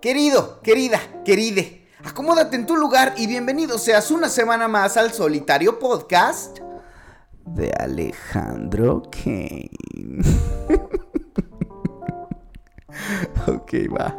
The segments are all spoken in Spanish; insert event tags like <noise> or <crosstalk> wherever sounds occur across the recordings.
Querido, querida, queride, acomódate en tu lugar y bienvenido seas una semana más al solitario podcast de Alejandro Kane. <laughs> ok, va.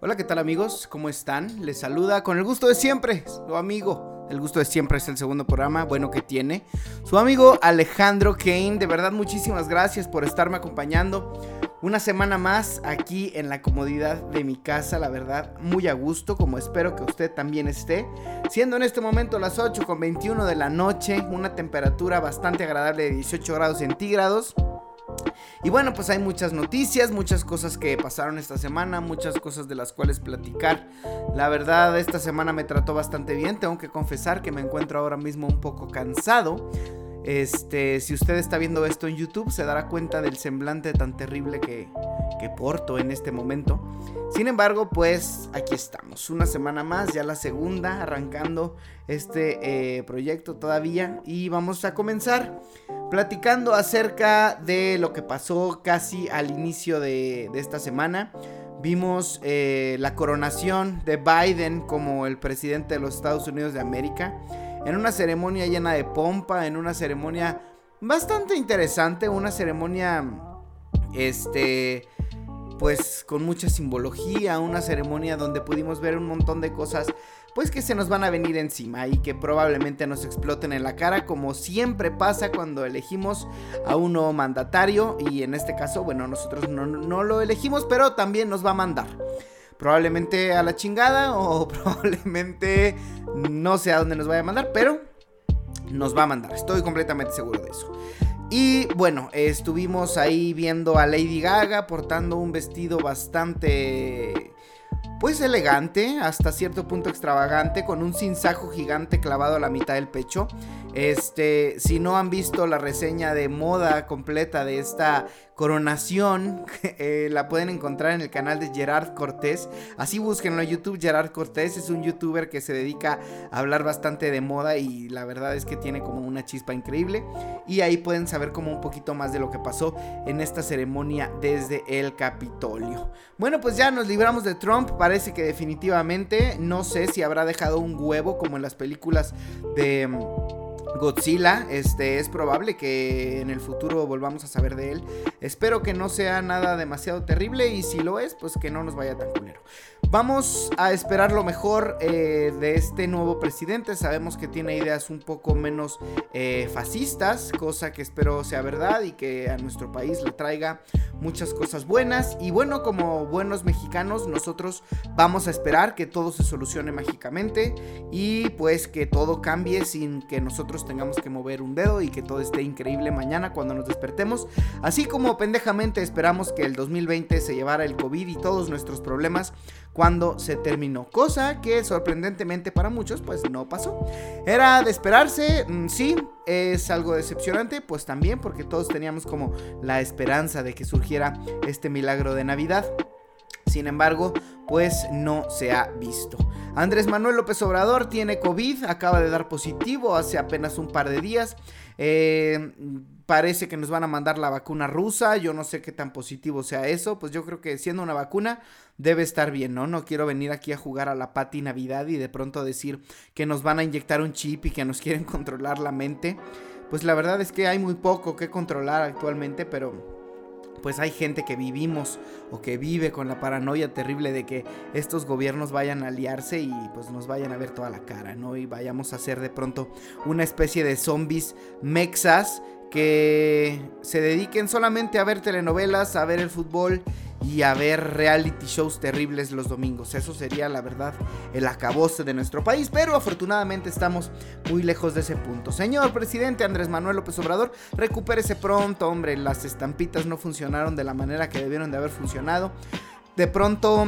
Hola, ¿qué tal amigos? ¿Cómo están? Les saluda con el gusto de siempre, su amigo. El gusto de siempre es el segundo programa, bueno que tiene. Su amigo Alejandro Kane, de verdad muchísimas gracias por estarme acompañando una semana más aquí en la comodidad de mi casa, la verdad, muy a gusto, como espero que usted también esté. Siendo en este momento las 8 con 21 de la noche, una temperatura bastante agradable de 18 grados centígrados. Y bueno, pues hay muchas noticias, muchas cosas que pasaron esta semana, muchas cosas de las cuales platicar. La verdad, esta semana me trató bastante bien, tengo que confesar que me encuentro ahora mismo un poco cansado. Este, si usted está viendo esto en YouTube, se dará cuenta del semblante tan terrible que, que porto en este momento. Sin embargo, pues aquí estamos, una semana más, ya la segunda, arrancando este eh, proyecto todavía. Y vamos a comenzar platicando acerca de lo que pasó casi al inicio de, esta semana. Vimos eh, la coronación de Biden como el presidente de los Estados Unidos de América en una ceremonia llena de pompa, en una ceremonia bastante interesante, una ceremonia, este, pues con mucha simbología, una ceremonia donde pudimos ver un montón de cosas pues que se nos van a venir encima y que probablemente nos exploten en la cara como siempre pasa cuando elegimos a un nuevo mandatario y en este caso bueno nosotros no, no lo elegimos pero también nos va a mandar probablemente a la chingada <laughs> o probablemente no sé a dónde nos vaya a mandar, pero nos va a mandar, estoy completamente seguro de eso. Y bueno, estuvimos ahí viendo a Lady Gaga portando un vestido bastante pues elegante, hasta cierto punto extravagante, con un cinzajo gigante clavado a la mitad del pecho. Este, si no han visto la reseña de moda completa de esta coronación, <laughs> eh, la pueden encontrar en el canal de Gerard Cortés. Así búsquenlo en YouTube. Gerard Cortés es un youtuber que se dedica a hablar bastante de moda y la verdad es que tiene como una chispa increíble. Y ahí pueden saber como un poquito más de lo que pasó en esta ceremonia desde el Capitolio. Bueno, pues ya nos libramos de Trump. Parece que definitivamente no sé si habrá dejado un huevo como en las películas de Godzilla, este es probable que en el futuro volvamos a saber de él. Espero que no sea nada demasiado terrible y si lo es, pues que no nos vaya tan culero. Vamos a esperar lo mejor eh, de este nuevo presidente. Sabemos que tiene ideas un poco menos eh, fascistas, cosa que espero sea verdad y que a nuestro país le traiga muchas cosas buenas. Y bueno, como buenos mexicanos, nosotros vamos a esperar que todo se solucione mágicamente y pues que todo cambie sin que nosotros tengamos que mover un dedo y que todo esté increíble mañana cuando nos despertemos. Así como pendejamente esperamos que el 2020 se llevara el COVID y todos nuestros problemas cuando se terminó. Cosa que sorprendentemente para muchos pues no pasó. Era de esperarse, mm, sí, es algo decepcionante, pues también porque todos teníamos como la esperanza de que surgiera este milagro de Navidad. Sin embargo, pues no se ha visto. Andrés Manuel López Obrador tiene COVID, acaba de dar positivo hace apenas un par de días. Eh, parece que nos van a mandar la vacuna rusa, yo no sé qué tan positivo sea eso, pues yo creo que siendo una vacuna debe estar bien, ¿no? No quiero venir aquí a jugar a la pati Navidad y de pronto decir que nos van a inyectar un chip y que nos <laughs> quieren controlar la mente. Pues la verdad es que hay muy poco que controlar actualmente, pero pues hay gente que vivimos o que vive con la paranoia terrible de que estos gobiernos vayan a aliarse y pues nos vayan a ver toda la cara, ¿no? Y vayamos a ser de pronto una especie de zombies mexas que se dediquen solamente a ver telenovelas, a ver el fútbol y a ver reality shows terribles los domingos. Eso sería la verdad el acabose de nuestro país, pero afortunadamente estamos muy lejos de ese punto. Señor presidente Andrés Manuel López Obrador, recupérese pronto, hombre, las estampitas no funcionaron de la manera que debieron de haber funcionado. De pronto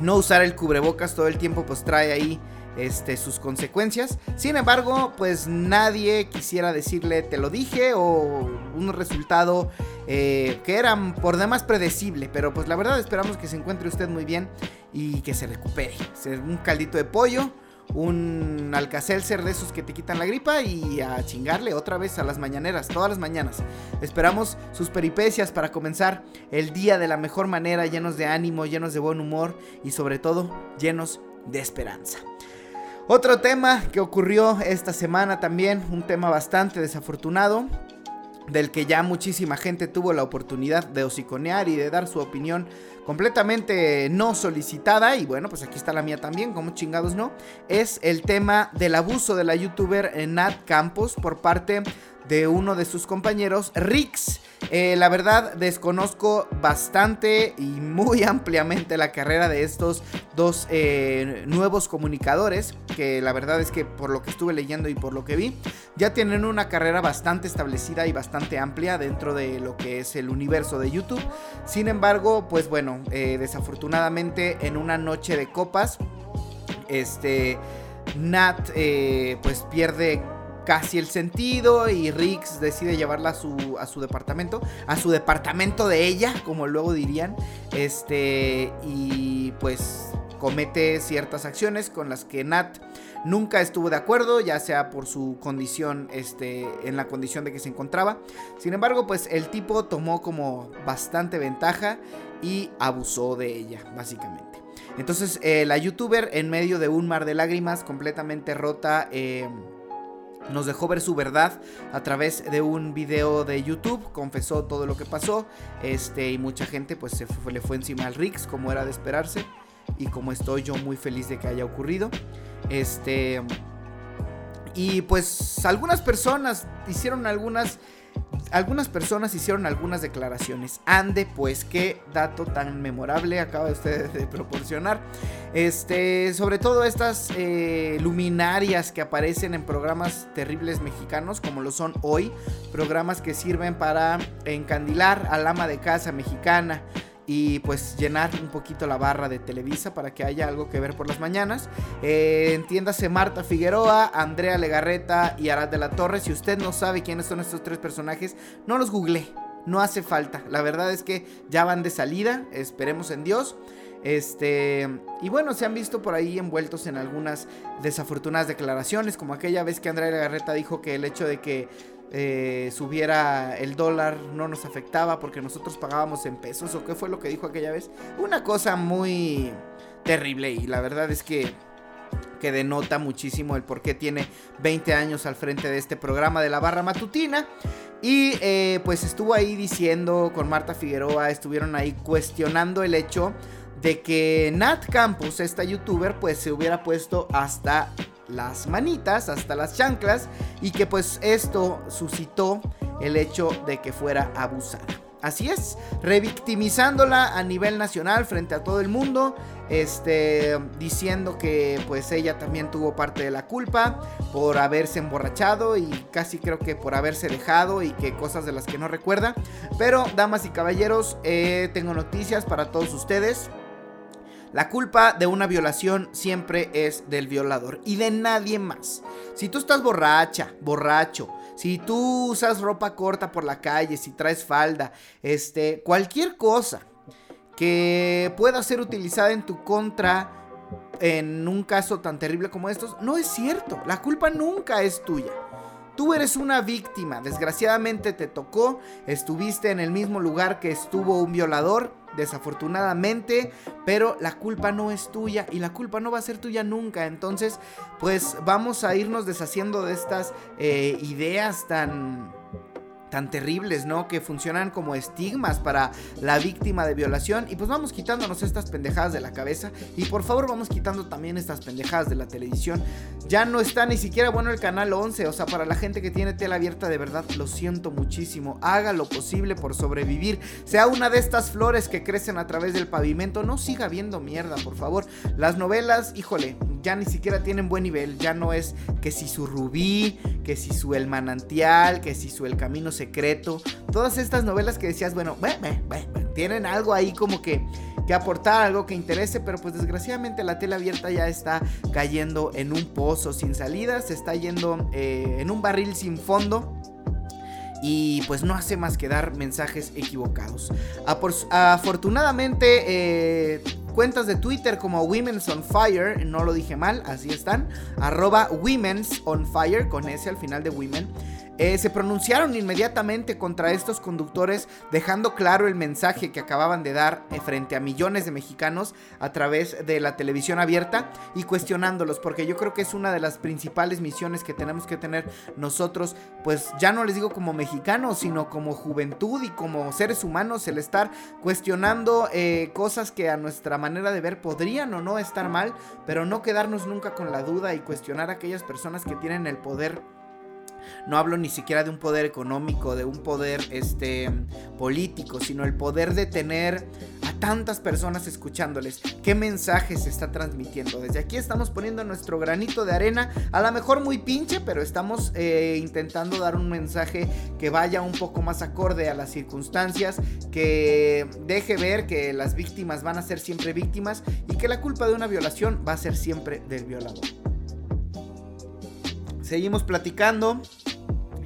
no usar el cubrebocas todo el tiempo pues trae ahí este, sus consecuencias. Sin embargo, pues nadie quisiera decirle te lo dije o un resultado eh, que era por demás predecible. Pero pues la verdad esperamos que se encuentre usted muy bien y que se recupere. Un caldito de pollo, un Alcacelser de esos que te quitan la gripa y a chingarle otra vez a las mañaneras, todas las mañanas. Esperamos sus peripecias para comenzar el día de la mejor manera, llenos de ánimo, llenos de buen humor y sobre todo llenos de esperanza. Otro tema que ocurrió esta semana también, un tema bastante desafortunado, del que ya muchísima gente tuvo la oportunidad de hociconear y de dar su opinión completamente no solicitada, y bueno, pues aquí está la mía también, como chingados no, es el tema del abuso de la youtuber Nat Campos por parte de uno de sus compañeros, Rix. Eh, la verdad, desconozco bastante y muy <laughs> ampliamente la carrera de estos dos eh, nuevos comunicadores, que la verdad es que por lo que estuve leyendo y por lo que vi, ya tienen una carrera bastante establecida y bastante amplia dentro de lo que es el universo de YouTube. Sin embargo, pues bueno, eh, desafortunadamente en una noche de copas, este... Nat pues pierde casi el sentido y Rix decide llevarla a su, a su departamento, a su departamento de ella, como luego dirían, este, y pues comete ciertas acciones con las que Nat nunca estuvo de acuerdo, ya sea por su condición, este, en la condición de que se encontraba. Sin embargo, pues el tipo tomó como bastante ventaja y abusó de ella, básicamente. Entonces, eh, la youtuber, en medio de un mar de lágrimas, completamente rota, eh, nos dejó ver su verdad a través de un video de YouTube, confesó todo lo que pasó, este, y mucha gente pues se le fue encima al Rix, como era de esperarse, y como estoy yo muy feliz de que haya ocurrido. Este, y pues algunas personas hicieron algunas algunas personas hicieron algunas declaraciones. Ande, pues qué dato tan memorable acaba usted de proporcionar. Este, sobre todo estas eh, luminarias que aparecen en programas terribles mexicanos, como lo son hoy, programas que sirven para encandilar al ama de casa mexicana y pues llenar un poquito la barra de Televisa para que haya algo que ver por las mañanas. Eh, entiéndase Marta Figueroa, Andrea Legarreta y Arad de la Torre. Si usted no sabe quiénes son estos tres personajes, no los googleé. No hace falta. La verdad es que ya van de salida. Esperemos en Dios. Este, y bueno, se han visto por ahí envueltos en algunas desafortunadas declaraciones, como aquella vez que Andrea Legarreta dijo que el hecho de que eh, subiera el dólar no nos afectaba porque nosotros pagábamos en pesos o qué fue lo que dijo aquella vez. Una cosa muy terrible y la verdad es que que denota muchísimo el por qué tiene 20 años al frente de este programa de la barra matutina. Y eh, pues estuvo ahí diciendo con Marta Figueroa, estuvieron ahí cuestionando el hecho de que Nat Campos, esta youtuber, pues se hubiera puesto hasta las manitas, hasta las chanclas, y que pues esto suscitó el hecho de que fuera abusada. Así es, revictimizándola a nivel nacional frente a todo el mundo, este, diciendo que pues ella también tuvo parte de la culpa por haberse emborrachado y casi creo que por haberse dejado y que cosas de las que no recuerda. Pero, damas y caballeros, eh, tengo noticias para todos ustedes. La culpa de una violación siempre es del violador y de nadie más. Si tú estás borracha, borracho, si tú usas ropa corta por la calle, si traes falda, este, cualquier cosa que pueda ser utilizada en tu contra en un caso tan terrible como estos, no es cierto. La culpa nunca es tuya. Tú eres una víctima, desgraciadamente te tocó, estuviste en el mismo lugar que estuvo un violador, desafortunadamente, pero la culpa no es tuya y la culpa no va a ser tuya nunca. Entonces, pues vamos a irnos deshaciendo de estas eh, ideas tan tan terribles, ¿no? Que funcionan como estigmas para la víctima de violación. Y pues vamos quitándonos estas pendejadas de la cabeza. Y por favor vamos quitando también estas pendejadas de la televisión. Ya no está ni siquiera bueno el canal 11. O sea, para la gente que tiene tela abierta, de verdad, lo siento muchísimo. Haga lo posible por sobrevivir. Sea una de estas flores que crecen a través del pavimento. No siga viendo mierda, por favor. Las novelas, híjole, ya ni siquiera tienen buen nivel. Ya no es que si su rubí, que si su el manantial, que si su el camino secreto. Todas estas novelas que decías, bueno, tienen algo ahí como que, que aportar, algo que interese, pero pues desgraciadamente la tela abierta ya está cayendo en un pozo sin salida, se está yendo eh, en un barril sin fondo y pues no hace más que dar mensajes equivocados. afortunadamente, eh, cuentas de Twitter como Women's on Fire, no lo dije mal, así están, arroba Women's on Fire con ese al final de Women. Eh, se pronunciaron inmediatamente contra estos conductores, dejando claro el mensaje que acababan de dar eh, frente a millones de mexicanos a través de la televisión abierta y cuestionándolos, porque yo creo que es una de las principales misiones que tenemos que tener nosotros, pues ya no les digo como mexicanos, sino como juventud y como seres humanos, el estar cuestionando eh, cosas que a nuestra manera de ver podrían o no estar mal, pero no quedarnos nunca con la duda y cuestionar a aquellas personas que tienen el poder no hablo ni siquiera de un poder económico, de un poder este, político, sino el poder de tener a tantas personas escuchándoles. ¿Qué mensaje se está transmitiendo? Desde aquí estamos poniendo nuestro granito de arena, a lo mejor muy pinche, pero estamos eh, intentando dar un mensaje que vaya un poco más acorde a las circunstancias, que deje ver que las víctimas van a ser siempre víctimas y que la culpa de una violación va a ser siempre del violador. Seguimos platicando.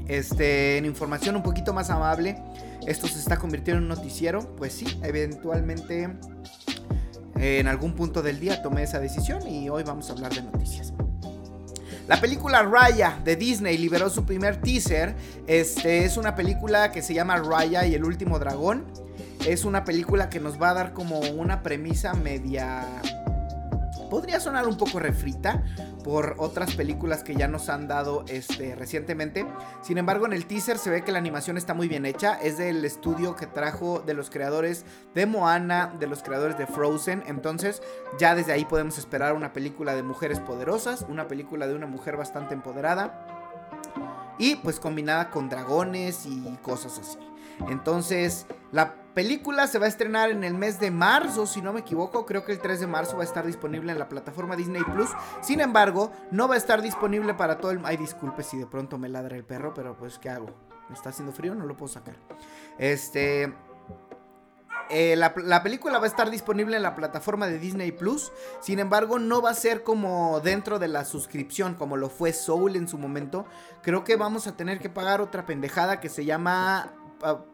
Este, en información un poquito más amable. Esto se está convirtiendo en un noticiero. Pues sí, eventualmente en algún punto del día tomé esa decisión y hoy vamos a hablar de noticias. La película Raya de Disney liberó su primer teaser. Este es una película que se llama Raya y el último dragón. Es una película que nos va a dar como una premisa media podría sonar un poco refrita por otras películas que ya nos han dado este, recientemente. Sin embargo, en el teaser se ve que la animación está muy bien hecha. Es del estudio que trajo de los creadores de Moana, de los creadores de Frozen. Entonces, ya desde ahí podemos esperar una película de mujeres poderosas, una película de una mujer bastante empoderada. Y pues combinada con dragones y cosas así. Entonces, la película se va a estrenar en el mes de marzo, si no me equivoco. Creo que el 3 de marzo va a estar disponible en la plataforma Disney Plus. Sin embargo, no va a estar disponible para todo el. Ay, disculpe si de pronto me ladra el perro, pero pues, ¿qué hago? ¿Me está haciendo frío? No lo puedo sacar. Este. Eh, la, la, película va a estar disponible en la plataforma de Disney Plus. Sin embargo, no va a ser como dentro de la suscripción, como lo fue Soul en su momento. Creo que vamos a tener que pagar otra pendejada que se llama ah,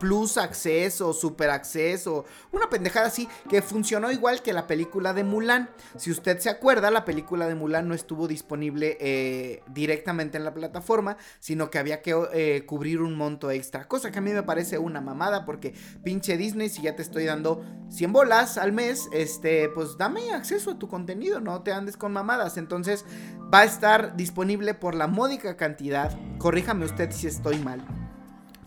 Plus acceso, Super acceso, una pendejada así que funcionó igual que la película de Mulan. Si usted se acuerda, la película de Mulan no estuvo disponible eh, directamente en la plataforma, sino que había que eh, cubrir un monto extra. Cosa que a mí me parece una mamada porque pinche Disney, si ya te estoy dando 100 bolas al mes, este, pues dame acceso a tu contenido, no te andes con mamadas. Entonces va a estar disponible por la módica cantidad. Corríjame usted si estoy mal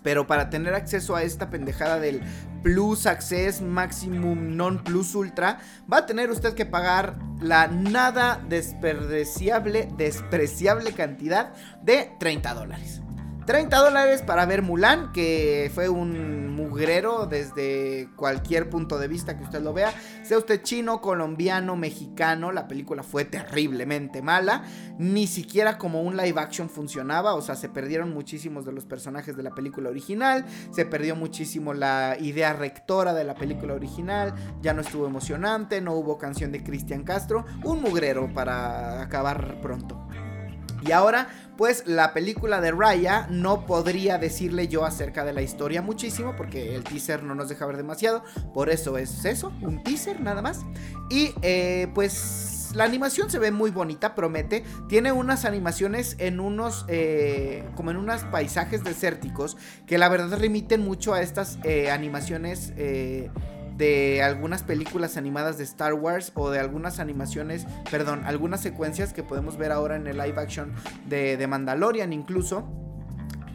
pero para tener acceso a esta pendejada del Plus Access Maximum Non Plus Ultra, va a tener usted que pagar la nada desperdiciable, despreciable cantidad de 30 dólares. 30 dólares para ver Mulan, que fue un mugrero desde cualquier punto de vista que usted lo vea. Sea usted chino, colombiano, mexicano, la película fue terriblemente mala. Ni siquiera como un live action funcionaba, o sea, se perdieron muchísimos de los personajes de la película original, se perdió muchísimo la idea rectora de la película original, ya no estuvo emocionante, no hubo canción de Cristian Castro, un mugrero para acabar pronto. Y ahora, pues la película de Raya no podría decirle yo acerca de la historia muchísimo porque el teaser no nos deja ver demasiado. Por eso es eso, un teaser nada más. Y eh, pues la animación se ve muy bonita, promete. Tiene unas animaciones en unos, eh, como en unos paisajes desérticos que la verdad remiten mucho a estas eh, animaciones de algunas películas animadas de Star Wars o de algunas animaciones, perdón, algunas secuencias que podemos ver ahora en el live action de, de Mandalorian incluso.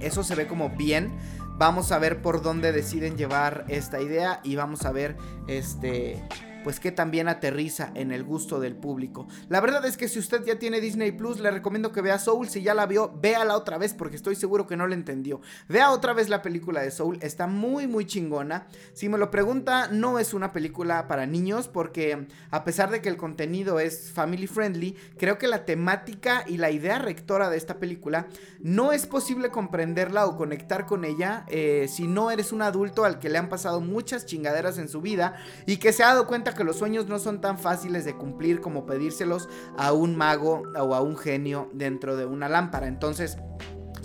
Eso se ve como bien. Vamos a ver por dónde deciden llevar esta idea y vamos a ver este pues que también aterriza en el gusto del público. La verdad es que si usted ya tiene Disney Plus, le recomiendo que vea Soul. Si ya la vio, véala otra vez porque estoy seguro que no la entendió. Vea otra vez la película de Soul, está muy muy chingona. Si me lo pregunta, no es una película para niños porque a pesar de que el contenido es family friendly, creo que la temática y la idea rectora de esta película no es posible comprenderla o conectar con ella eh, si no eres un adulto al que le han pasado muchas chingaderas en su vida y que se ha dado cuenta que los sueños no son tan fáciles de cumplir como pedírselos a un mago o a un genio dentro de una lámpara. Entonces,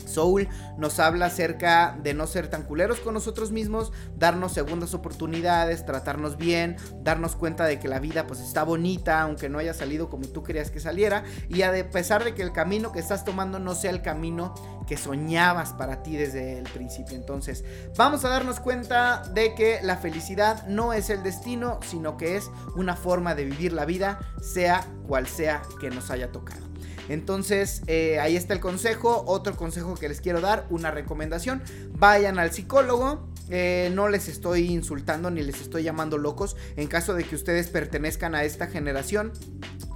Soul nos habla acerca de no ser tan culeros con nosotros mismos, darnos segundas oportunidades, tratarnos bien, darnos cuenta de que la vida pues está bonita, aunque no haya salido como tú querías que saliera, y a pesar de que el camino que estás tomando no sea el camino que soñabas para ti desde el principio. Entonces, vamos a darnos cuenta de que la felicidad no es el destino, sino que es una forma de vivir la vida, sea cual sea que nos haya tocado. Entonces, eh, ahí está el consejo. Otro consejo que les quiero dar, una recomendación. Vayan al psicólogo. Eh, no les estoy insultando ni les estoy llamando locos. En caso de que ustedes pertenezcan a esta generación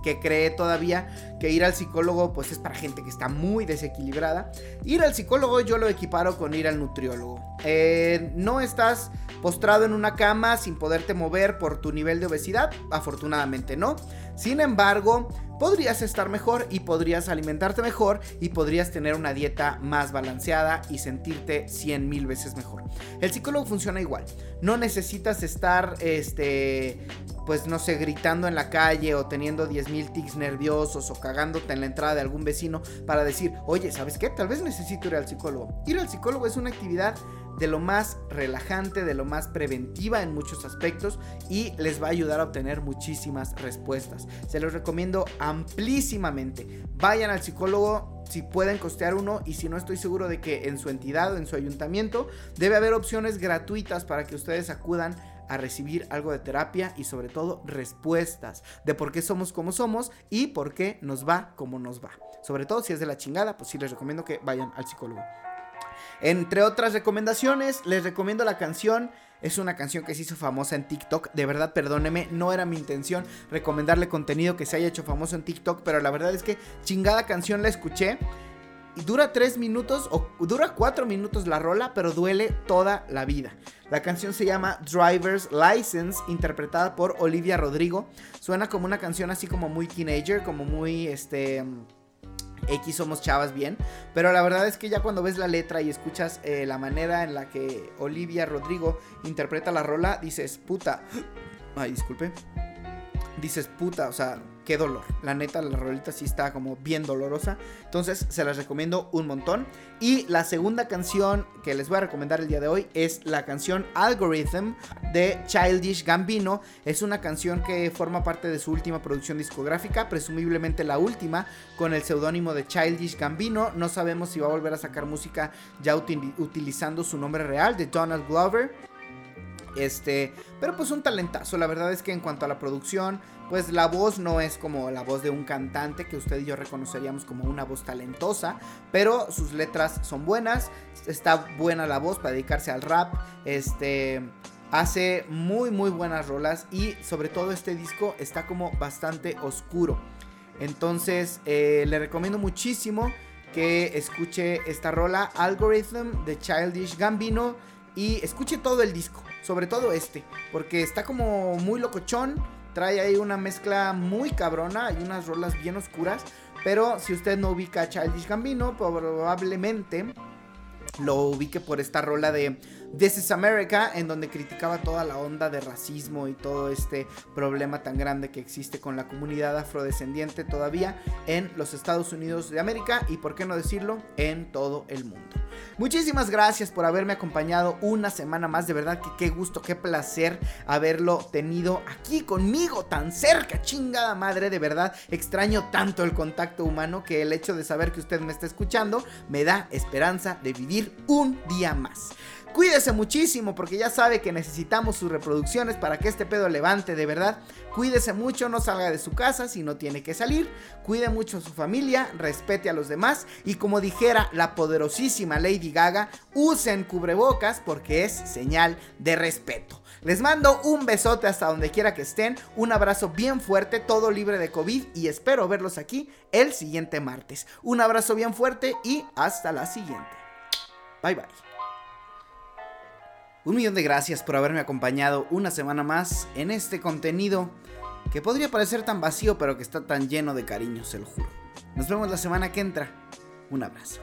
que cree todavía que ir al psicólogo pues es para gente que está muy desequilibrada. Ir al psicólogo yo lo equiparo con ir al nutriólogo. Eh, no estás postrado en una cama sin poderte mover por tu nivel de obesidad, afortunadamente no. Sin embargo, podrías estar mejor y podrías alimentarte mejor y podrías tener una dieta más balanceada y sentirte 100 mil veces mejor. El psicólogo funciona igual. No necesitas estar, este, pues no sé, gritando en la calle o teniendo 10 mil tics nerviosos o cagándote en la entrada de algún vecino para decir, oye, ¿sabes qué? Tal vez necesito ir al psicólogo. Ir al psicólogo es una actividad de lo más relajante, de lo más preventiva en muchos aspectos y les va a ayudar a obtener muchísimas respuestas. Se los recomiendo amplísimamente. Vayan al psicólogo si pueden costear uno y si no estoy seguro de que en su entidad o en su ayuntamiento debe haber opciones gratuitas para que ustedes acudan a recibir algo de terapia y sobre todo respuestas de por qué somos como somos y por qué nos va como nos va. Sobre todo si es de la chingada, pues sí les recomiendo que vayan al psicólogo. Entre otras recomendaciones, les recomiendo la canción. Es una canción que se hizo famosa en TikTok. De verdad, perdóneme, no era mi intención recomendarle contenido que se haya hecho famoso en TikTok. Pero la verdad es que chingada canción la escuché. Y dura 3 minutos o dura 4 minutos la rola, pero duele toda la vida. La canción se llama Driver's License, interpretada por Olivia Rodrigo. Suena como una canción así como muy teenager, como muy este X somos chavas bien. Pero la verdad es que ya cuando ves la letra y escuchas eh, la manera en la que Olivia Rodrigo interpreta la rola, dices, puta. <gasps> Ay, disculpe. Dices, puta, o sea, qué dolor. La neta, la rolita sí está como bien dolorosa. Entonces, se las recomiendo un montón. Y la segunda canción que les voy a recomendar el día de hoy es la canción Algorithm de Childish Gambino. Es una canción que forma parte de su última producción discográfica, presumiblemente la última, con el seudónimo de Childish Gambino. No sabemos si va a volver a sacar música ya utilizando su nombre real, de Donald Glover. Este, pero pues un talentazo. La verdad es que en cuanto a la producción, pues la voz no es como la voz de un cantante que usted y yo reconoceríamos como una voz talentosa, pero sus letras son buenas, está buena la voz para dedicarse al rap, este hace muy muy buenas rolas y sobre todo este disco está como bastante oscuro. Entonces eh, le recomiendo muchísimo que escuche esta rola Algorithm de Childish Gambino y escuche todo el disco, sobre todo este, porque está como muy locochón, trae ahí una mezcla muy cabrona, hay unas rolas bien oscuras, pero si usted no ubica a Childish Gambino, probablemente lo ubique por esta rola de This is America, en donde criticaba toda la onda de racismo y todo este problema tan grande que existe con la comunidad afrodescendiente todavía en los Estados Unidos de América y, por qué no decirlo, en todo el mundo. Muchísimas gracias por haberme acompañado una semana más. De verdad que qué gusto, qué placer haberlo tenido aquí conmigo tan cerca. Chingada madre, de verdad. Extraño tanto el contacto humano que el hecho de saber que usted me está escuchando me da esperanza de vivir un día más. Cuídese muchísimo porque ya sabe que necesitamos sus reproducciones para que este pedo levante, de verdad. Cuídese mucho, no salga de su casa si no tiene que salir. Cuide mucho a su familia, respete a los demás y como dijera la poderosísima Lady Gaga, usen cubrebocas porque es señal de respeto. Les mando un besote hasta donde quiera que estén, un abrazo bien fuerte, todo libre de COVID y espero verlos aquí el siguiente martes. Un abrazo bien fuerte y hasta la siguiente. Bye bye. Un millón de gracias por haberme acompañado una semana más en este contenido que podría parecer tan vacío pero que está tan lleno de cariño, se lo juro. Nos vemos la semana que entra. Un abrazo.